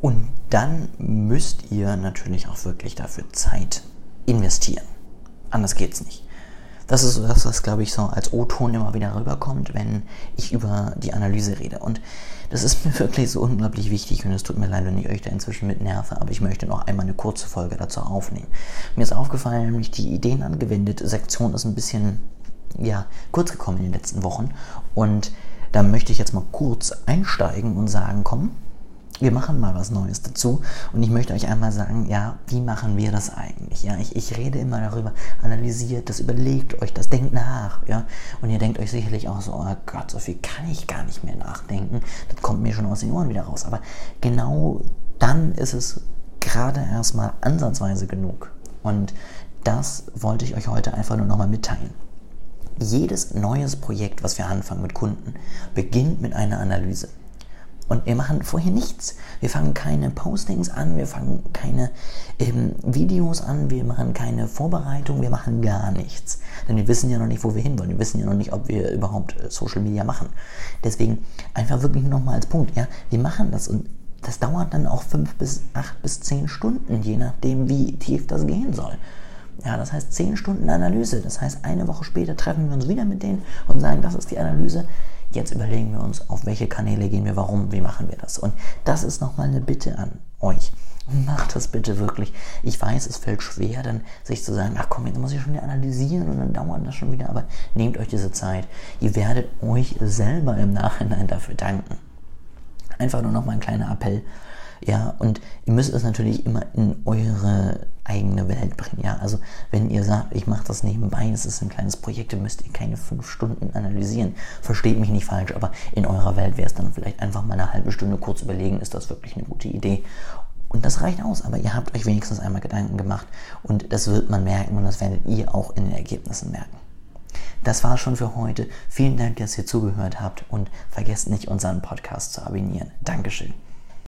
Und dann müsst ihr natürlich auch wirklich dafür Zeit investieren. Anders geht's nicht. Das ist so das, was, glaube ich, so als O-Ton immer wieder rüberkommt, wenn ich über die Analyse rede. Und das ist mir wirklich so unglaublich wichtig und es tut mir leid, wenn ich euch da inzwischen mit nerve, aber ich möchte noch einmal eine kurze Folge dazu aufnehmen. Mir ist aufgefallen, nämlich die Ideen angewendet Sektion ist ein bisschen, ja, kurz gekommen in den letzten Wochen und da möchte ich jetzt mal kurz einsteigen und sagen, komm, wir machen mal was Neues dazu. Und ich möchte euch einmal sagen, ja, wie machen wir das eigentlich? Ja, ich, ich rede immer darüber, analysiert das, überlegt euch das, denkt nach. Ja, und ihr denkt euch sicherlich auch so, oh Gott, so viel kann ich gar nicht mehr nachdenken. Das kommt mir schon aus den Ohren wieder raus. Aber genau dann ist es gerade erstmal ansatzweise genug. Und das wollte ich euch heute einfach nur nochmal mitteilen. Jedes neues Projekt, was wir anfangen mit Kunden, beginnt mit einer Analyse. Und wir machen vorher nichts. Wir fangen keine Postings an, wir fangen keine ähm, Videos an, wir machen keine Vorbereitung, wir machen gar nichts. Denn wir wissen ja noch nicht, wo wir hinwollen. Wir wissen ja noch nicht, ob wir überhaupt äh, Social Media machen. Deswegen einfach wirklich nochmal als Punkt. Ja, wir machen das und das dauert dann auch fünf bis acht bis zehn Stunden, je nachdem, wie tief das gehen soll. Ja, das heißt zehn Stunden Analyse. Das heißt, eine Woche später treffen wir uns wieder mit denen und sagen, das ist die Analyse. Jetzt überlegen wir uns, auf welche Kanäle gehen wir, warum, wie machen wir das. Und das ist nochmal eine Bitte an euch. Macht das bitte wirklich. Ich weiß, es fällt schwer, dann sich zu sagen, ach komm, jetzt muss ich schon wieder analysieren und dann dauert das schon wieder. Aber nehmt euch diese Zeit. Ihr werdet euch selber im Nachhinein dafür danken. Einfach nur nochmal ein kleiner Appell. Ja, und ihr müsst es natürlich immer in eure eigene Welt bringen. Ja, also wenn ihr sagt, ich mache das nebenbei, es ist ein kleines Projekt, dann müsst ihr keine fünf Stunden analysieren. Versteht mich nicht falsch, aber in eurer Welt wäre es dann vielleicht einfach mal eine halbe Stunde kurz überlegen, ist das wirklich eine gute Idee? Und das reicht aus, aber ihr habt euch wenigstens einmal Gedanken gemacht und das wird man merken und das werdet ihr auch in den Ergebnissen merken. Das war schon für heute. Vielen Dank, dass ihr zugehört habt und vergesst nicht, unseren Podcast zu abonnieren. Dankeschön.